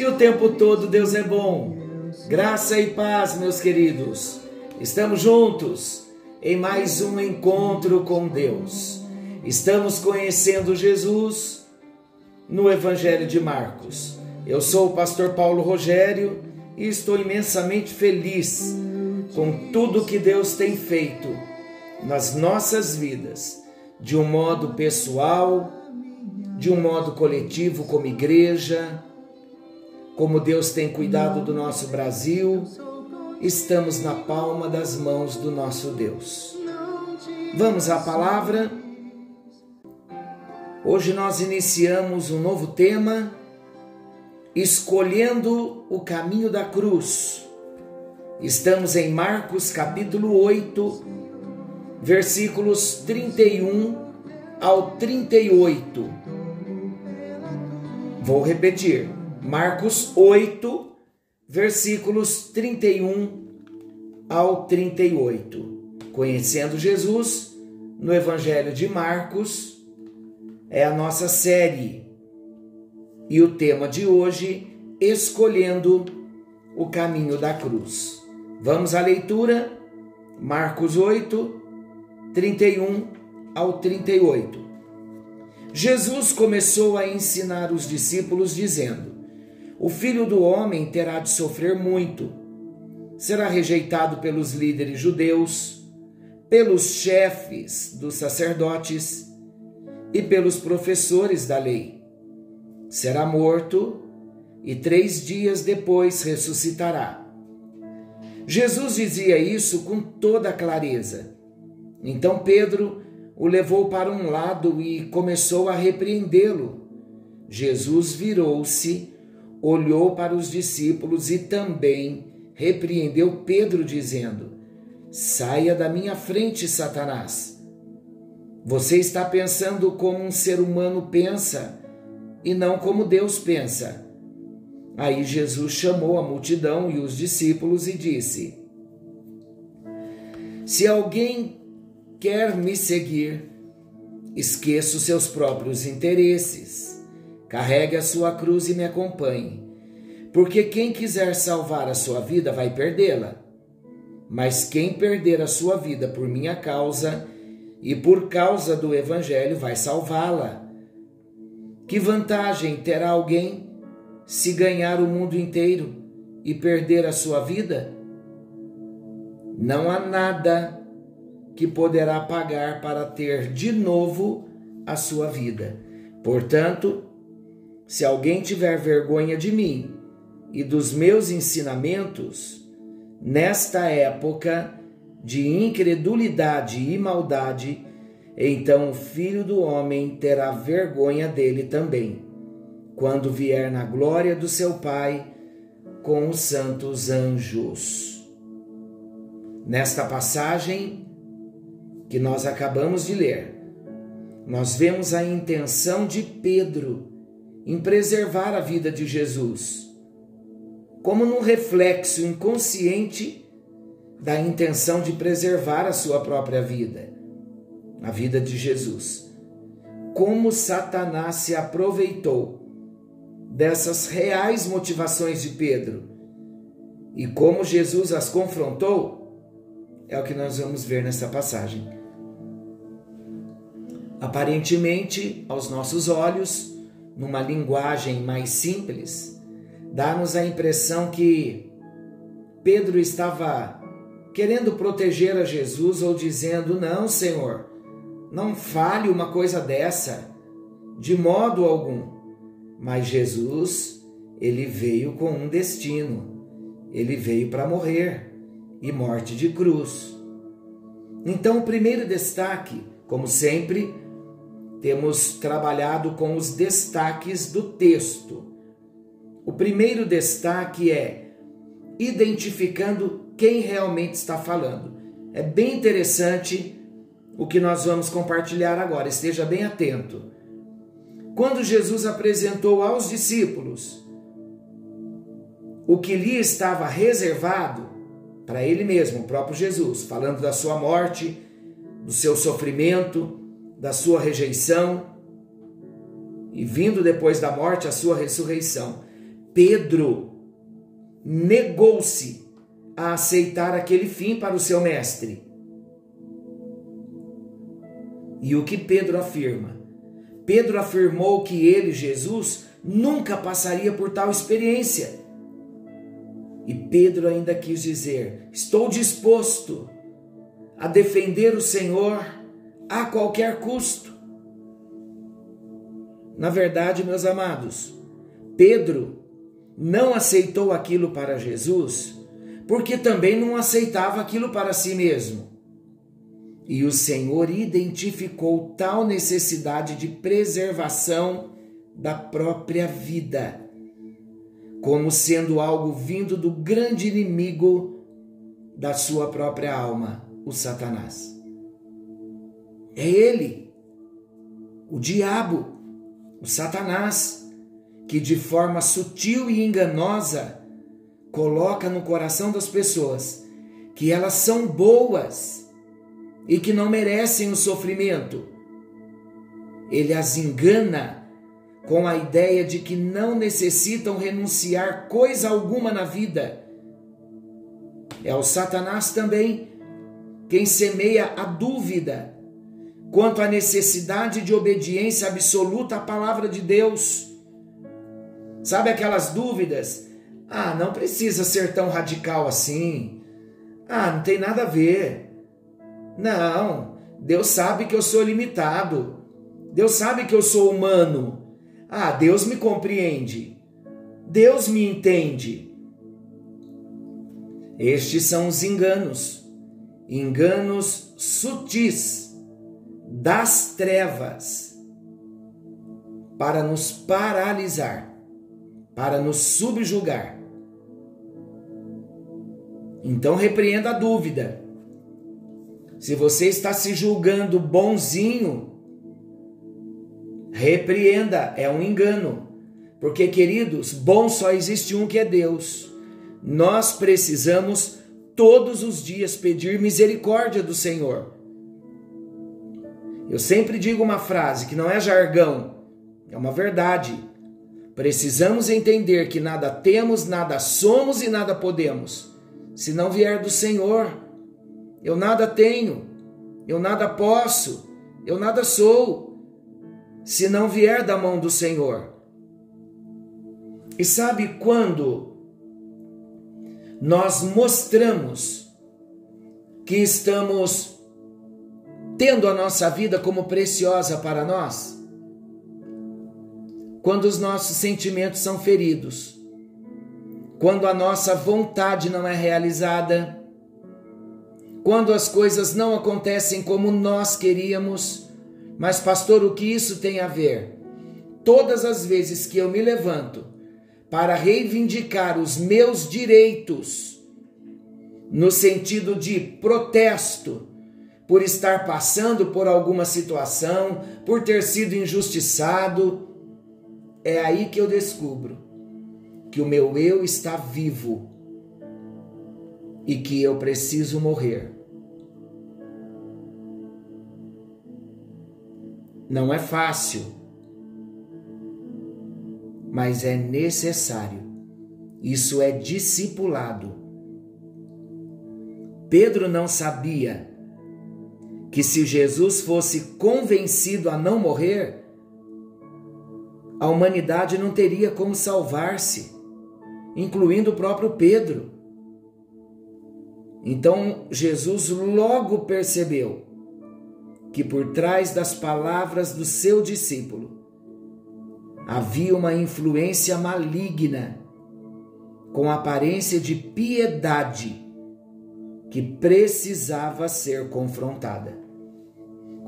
e o tempo todo Deus é bom. Graça e paz, meus queridos. Estamos juntos em mais um encontro com Deus. Estamos conhecendo Jesus no Evangelho de Marcos. Eu sou o pastor Paulo Rogério e estou imensamente feliz com tudo que Deus tem feito nas nossas vidas, de um modo pessoal, de um modo coletivo, como igreja, como Deus tem cuidado do nosso Brasil, estamos na palma das mãos do nosso Deus. Vamos à palavra. Hoje nós iniciamos um novo tema, escolhendo o caminho da cruz. Estamos em Marcos capítulo 8, versículos 31 ao 38. Vou repetir. Marcos 8, versículos 31 ao 38. Conhecendo Jesus no Evangelho de Marcos é a nossa série. E o tema de hoje, escolhendo o caminho da cruz. Vamos à leitura? Marcos 8, 31 ao 38. Jesus começou a ensinar os discípulos, dizendo: O filho do homem terá de sofrer muito, será rejeitado pelos líderes judeus, pelos chefes dos sacerdotes e pelos professores da lei. Será morto e três dias depois ressuscitará. Jesus dizia isso com toda clareza. Então Pedro o levou para um lado e começou a repreendê-lo. Jesus virou-se, olhou para os discípulos e também repreendeu Pedro, dizendo: Saia da minha frente, Satanás. Você está pensando como um ser humano pensa e não como Deus pensa. Aí Jesus chamou a multidão e os discípulos e disse: Se alguém quer me seguir, esqueça os seus próprios interesses, carregue a sua cruz e me acompanhe. Porque quem quiser salvar a sua vida vai perdê-la. Mas quem perder a sua vida por minha causa e por causa do Evangelho vai salvá-la. Que vantagem terá alguém se ganhar o mundo inteiro e perder a sua vida? Não há nada que poderá pagar para ter de novo a sua vida. Portanto, se alguém tiver vergonha de mim e dos meus ensinamentos, nesta época de incredulidade e maldade, então o filho do homem terá vergonha dele também, quando vier na glória do seu Pai com os santos anjos. Nesta passagem, que nós acabamos de ler, nós vemos a intenção de Pedro em preservar a vida de Jesus, como num reflexo inconsciente da intenção de preservar a sua própria vida, a vida de Jesus. Como Satanás se aproveitou dessas reais motivações de Pedro e como Jesus as confrontou, é o que nós vamos ver nessa passagem. Aparentemente, aos nossos olhos, numa linguagem mais simples, dá-nos a impressão que Pedro estava querendo proteger a Jesus ou dizendo: Não, Senhor, não fale uma coisa dessa, de modo algum. Mas Jesus, ele veio com um destino, ele veio para morrer e morte de cruz. Então, o primeiro destaque, como sempre, temos trabalhado com os destaques do texto. O primeiro destaque é identificando quem realmente está falando. É bem interessante o que nós vamos compartilhar agora, esteja bem atento. Quando Jesus apresentou aos discípulos o que lhe estava reservado para ele mesmo, o próprio Jesus, falando da sua morte, do seu sofrimento, da sua rejeição e vindo depois da morte a sua ressurreição. Pedro negou-se a aceitar aquele fim para o seu mestre. E o que Pedro afirma? Pedro afirmou que ele, Jesus, nunca passaria por tal experiência. E Pedro ainda quis dizer: Estou disposto a defender o Senhor a qualquer custo. Na verdade, meus amados, Pedro não aceitou aquilo para Jesus porque também não aceitava aquilo para si mesmo. E o Senhor identificou tal necessidade de preservação da própria vida, como sendo algo vindo do grande inimigo da sua própria alma, o Satanás. É ele, o diabo, o Satanás, que de forma sutil e enganosa coloca no coração das pessoas que elas são boas e que não merecem o sofrimento. Ele as engana com a ideia de que não necessitam renunciar coisa alguma na vida. É o Satanás também quem semeia a dúvida quanto à necessidade de obediência absoluta à palavra de Deus. Sabe aquelas dúvidas? Ah, não precisa ser tão radical assim. Ah, não tem nada a ver. Não, Deus sabe que eu sou limitado. Deus sabe que eu sou humano. Ah, Deus me compreende. Deus me entende. Estes são os enganos, enganos sutis das trevas para nos paralisar, para nos subjugar. Então repreenda a dúvida. Se você está se julgando bonzinho, repreenda, é um engano. Porque, queridos, bom só existe um que é Deus. Nós precisamos todos os dias pedir misericórdia do Senhor. Eu sempre digo uma frase que não é jargão, é uma verdade. Precisamos entender que nada temos, nada somos e nada podemos, se não vier do Senhor. Eu nada tenho, eu nada posso, eu nada sou, se não vier da mão do Senhor. E sabe quando nós mostramos que estamos tendo a nossa vida como preciosa para nós? Quando os nossos sentimentos são feridos, quando a nossa vontade não é realizada, quando as coisas não acontecem como nós queríamos. Mas, pastor, o que isso tem a ver? Todas as vezes que eu me levanto para reivindicar os meus direitos, no sentido de protesto, por estar passando por alguma situação, por ter sido injustiçado, é aí que eu descubro que o meu eu está vivo e que eu preciso morrer. Não é fácil, mas é necessário. Isso é discipulado. Pedro não sabia que se Jesus fosse convencido a não morrer, a humanidade não teria como salvar-se, incluindo o próprio Pedro. Então Jesus logo percebeu que por trás das palavras do seu discípulo havia uma influência maligna com aparência de piedade que precisava ser confrontada.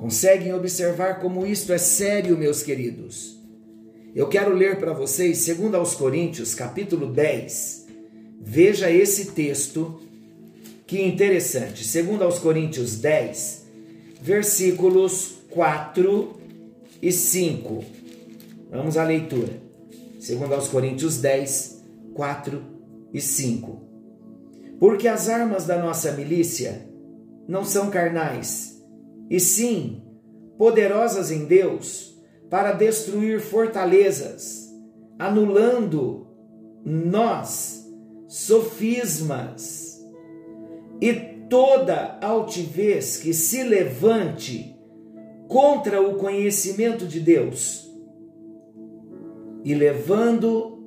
Conseguem observar como isto é sério, meus queridos? Eu quero ler para vocês, segundo aos Coríntios, capítulo 10. Veja esse texto, que interessante. Segundo aos Coríntios 10, versículos 4 e 5. Vamos à leitura. Segundo aos Coríntios 10, 4 e 5. Porque as armas da nossa milícia não são carnais, e sim poderosas em Deus para destruir fortalezas, anulando nós sofismas e toda altivez que se levante contra o conhecimento de Deus e levando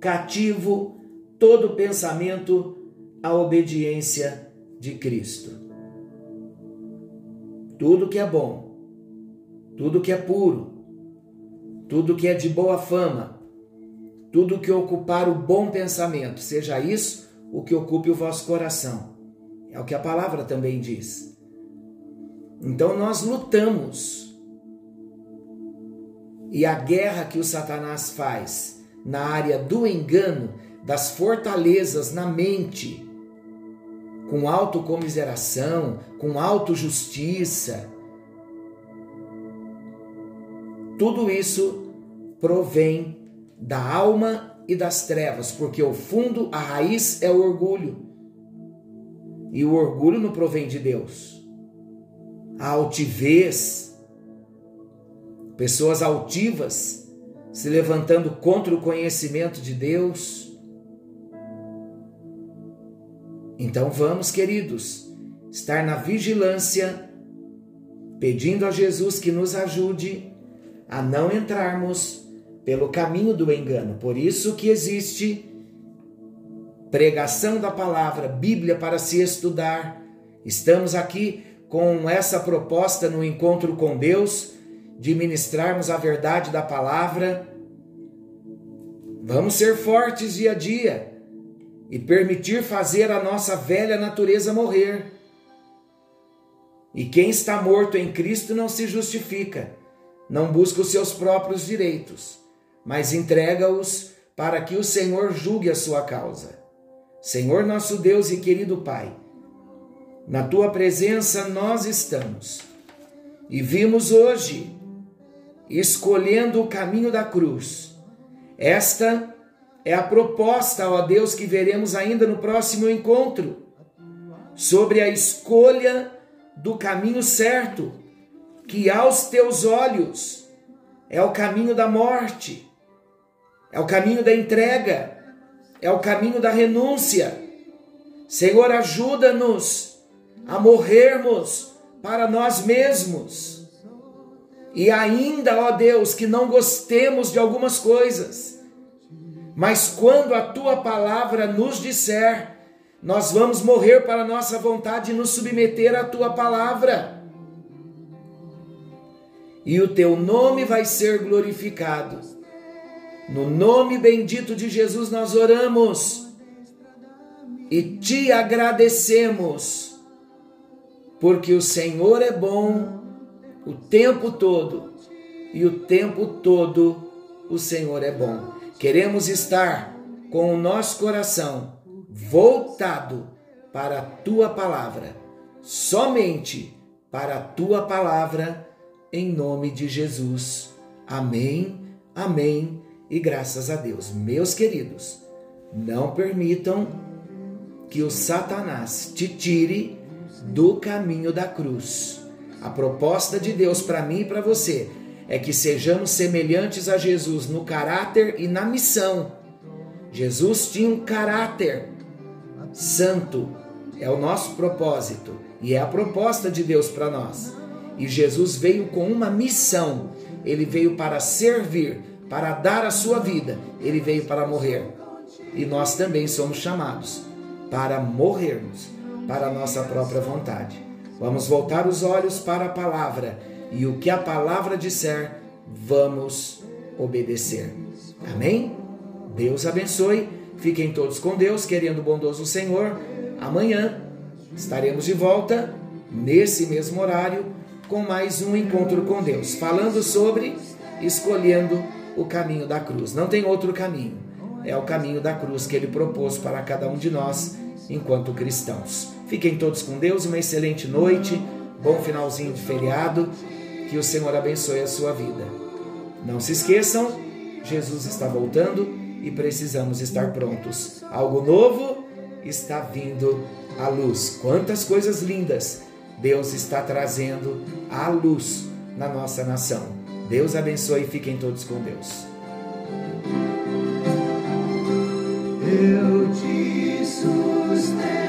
cativo todo pensamento à obediência de Cristo. Tudo que é bom, tudo que é puro, tudo que é de boa fama, tudo que ocupar o bom pensamento, seja isso o que ocupe o vosso coração. É o que a palavra também diz. Então nós lutamos. E a guerra que o Satanás faz na área do engano, das fortalezas na mente, com autocomiseração, com autojustiça, tudo isso provém da alma e das trevas, porque o fundo, a raiz é o orgulho. E o orgulho não provém de Deus. A altivez, pessoas altivas se levantando contra o conhecimento de Deus. Então vamos, queridos, estar na vigilância, pedindo a Jesus que nos ajude a não entrarmos pelo caminho do engano. Por isso que existe pregação da palavra, Bíblia para se estudar. Estamos aqui com essa proposta no encontro com Deus de ministrarmos a verdade da palavra. Vamos ser fortes dia a dia e permitir fazer a nossa velha natureza morrer. E quem está morto em Cristo não se justifica não busca os seus próprios direitos, mas entrega-os para que o Senhor julgue a sua causa. Senhor nosso Deus e querido Pai, na tua presença nós estamos e vimos hoje, escolhendo o caminho da cruz. Esta é a proposta, ó Deus, que veremos ainda no próximo encontro, sobre a escolha do caminho certo que aos teus olhos é o caminho da morte, é o caminho da entrega, é o caminho da renúncia. Senhor, ajuda-nos a morrermos para nós mesmos. E ainda, ó Deus, que não gostemos de algumas coisas, mas quando a tua palavra nos disser, nós vamos morrer para a nossa vontade e nos submeter à tua palavra e o teu nome vai ser glorificado. No nome bendito de Jesus nós oramos e te agradecemos, porque o Senhor é bom o tempo todo e o tempo todo o Senhor é bom. Queremos estar com o nosso coração voltado para a tua palavra, somente para a tua palavra em nome de Jesus. Amém, amém e graças a Deus. Meus queridos, não permitam que o Satanás te tire do caminho da cruz. A proposta de Deus para mim e para você é que sejamos semelhantes a Jesus no caráter e na missão. Jesus tinha um caráter santo, é o nosso propósito e é a proposta de Deus para nós. E Jesus veio com uma missão. Ele veio para servir, para dar a sua vida. Ele veio para morrer. E nós também somos chamados para morrermos para a nossa própria vontade. Vamos voltar os olhos para a palavra e o que a palavra disser, vamos obedecer. Amém? Deus abençoe. Fiquem todos com Deus, querendo o bondoso Senhor. Amanhã estaremos de volta nesse mesmo horário com mais um encontro com Deus, falando sobre escolhendo o caminho da cruz. Não tem outro caminho. É o caminho da cruz que ele propôs para cada um de nós enquanto cristãos. Fiquem todos com Deus, uma excelente noite, bom finalzinho de feriado, que o Senhor abençoe a sua vida. Não se esqueçam, Jesus está voltando e precisamos estar prontos. Algo novo está vindo à luz. Quantas coisas lindas Deus está trazendo à luz na nossa nação. Deus abençoe e fiquem todos com Deus. Eu te sustento.